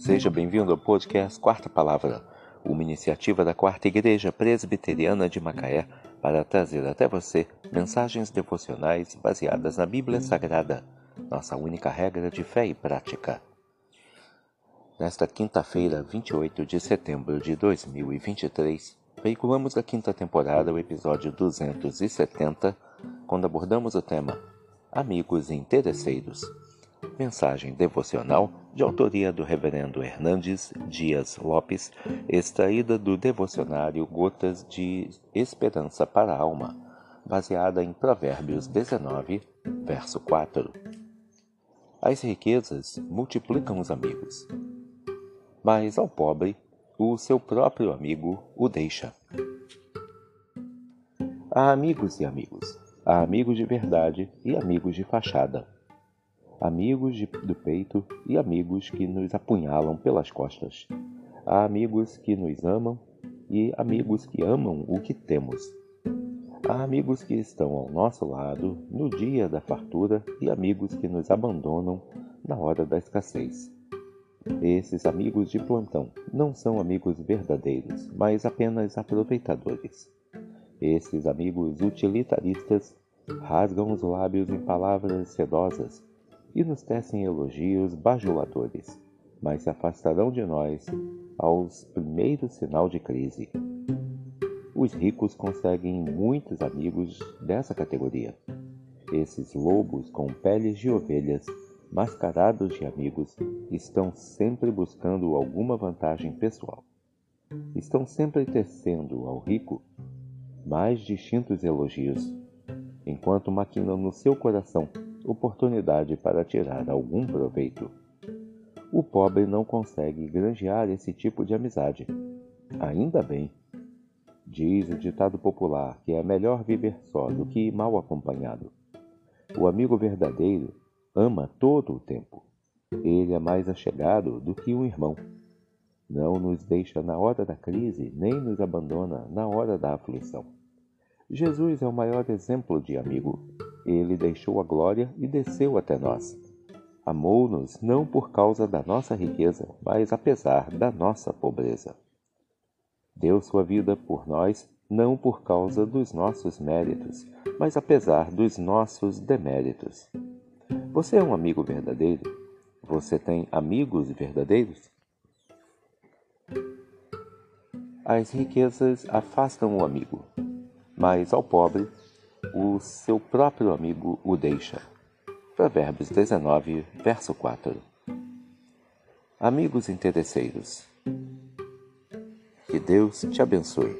Seja bem-vindo ao podcast Quarta Palavra, uma iniciativa da Quarta Igreja Presbiteriana de Macaé para trazer até você mensagens devocionais baseadas na Bíblia Sagrada, nossa única regra de fé e prática. Nesta quinta-feira, 28 de setembro de 2023, veiculamos a quinta temporada, o episódio 270, quando abordamos o tema Amigos Interesseiros. Mensagem devocional de autoria do Reverendo Hernandes Dias Lopes, extraída do devocionário Gotas de Esperança para a Alma, baseada em Provérbios 19, verso 4. As riquezas multiplicam os amigos, mas ao pobre o seu próprio amigo o deixa. Há amigos e amigos. Há amigos de verdade e amigos de fachada amigos de, do peito e amigos que nos apunhalam pelas costas. Há amigos que nos amam e amigos que amam o que temos. Há amigos que estão ao nosso lado no dia da fartura e amigos que nos abandonam na hora da escassez. Esses amigos de plantão não são amigos verdadeiros, mas apenas aproveitadores. Esses amigos utilitaristas rasgam os lábios em palavras sedosas e nos tecem elogios bajuladores, mas se afastarão de nós aos primeiros sinal de crise. Os ricos conseguem muitos amigos dessa categoria. Esses lobos com peles de ovelhas, mascarados de amigos, estão sempre buscando alguma vantagem pessoal. Estão sempre tecendo ao rico mais distintos elogios, enquanto maquinam no seu coração oportunidade para tirar algum proveito. O pobre não consegue granjear esse tipo de amizade. Ainda bem. Diz o ditado popular que é melhor viver só do que mal acompanhado. O amigo verdadeiro ama todo o tempo. Ele é mais achegado do que um irmão. Não nos deixa na hora da crise, nem nos abandona na hora da aflição. Jesus é o maior exemplo de amigo. Ele deixou a glória e desceu até nós. Amou-nos não por causa da nossa riqueza, mas apesar da nossa pobreza. Deu sua vida por nós não por causa dos nossos méritos, mas apesar dos nossos deméritos. Você é um amigo verdadeiro? Você tem amigos verdadeiros? As riquezas afastam o amigo, mas ao pobre o seu próprio amigo o deixa. Provérbios 19, verso 4. Amigos interesseiros, que Deus te abençoe.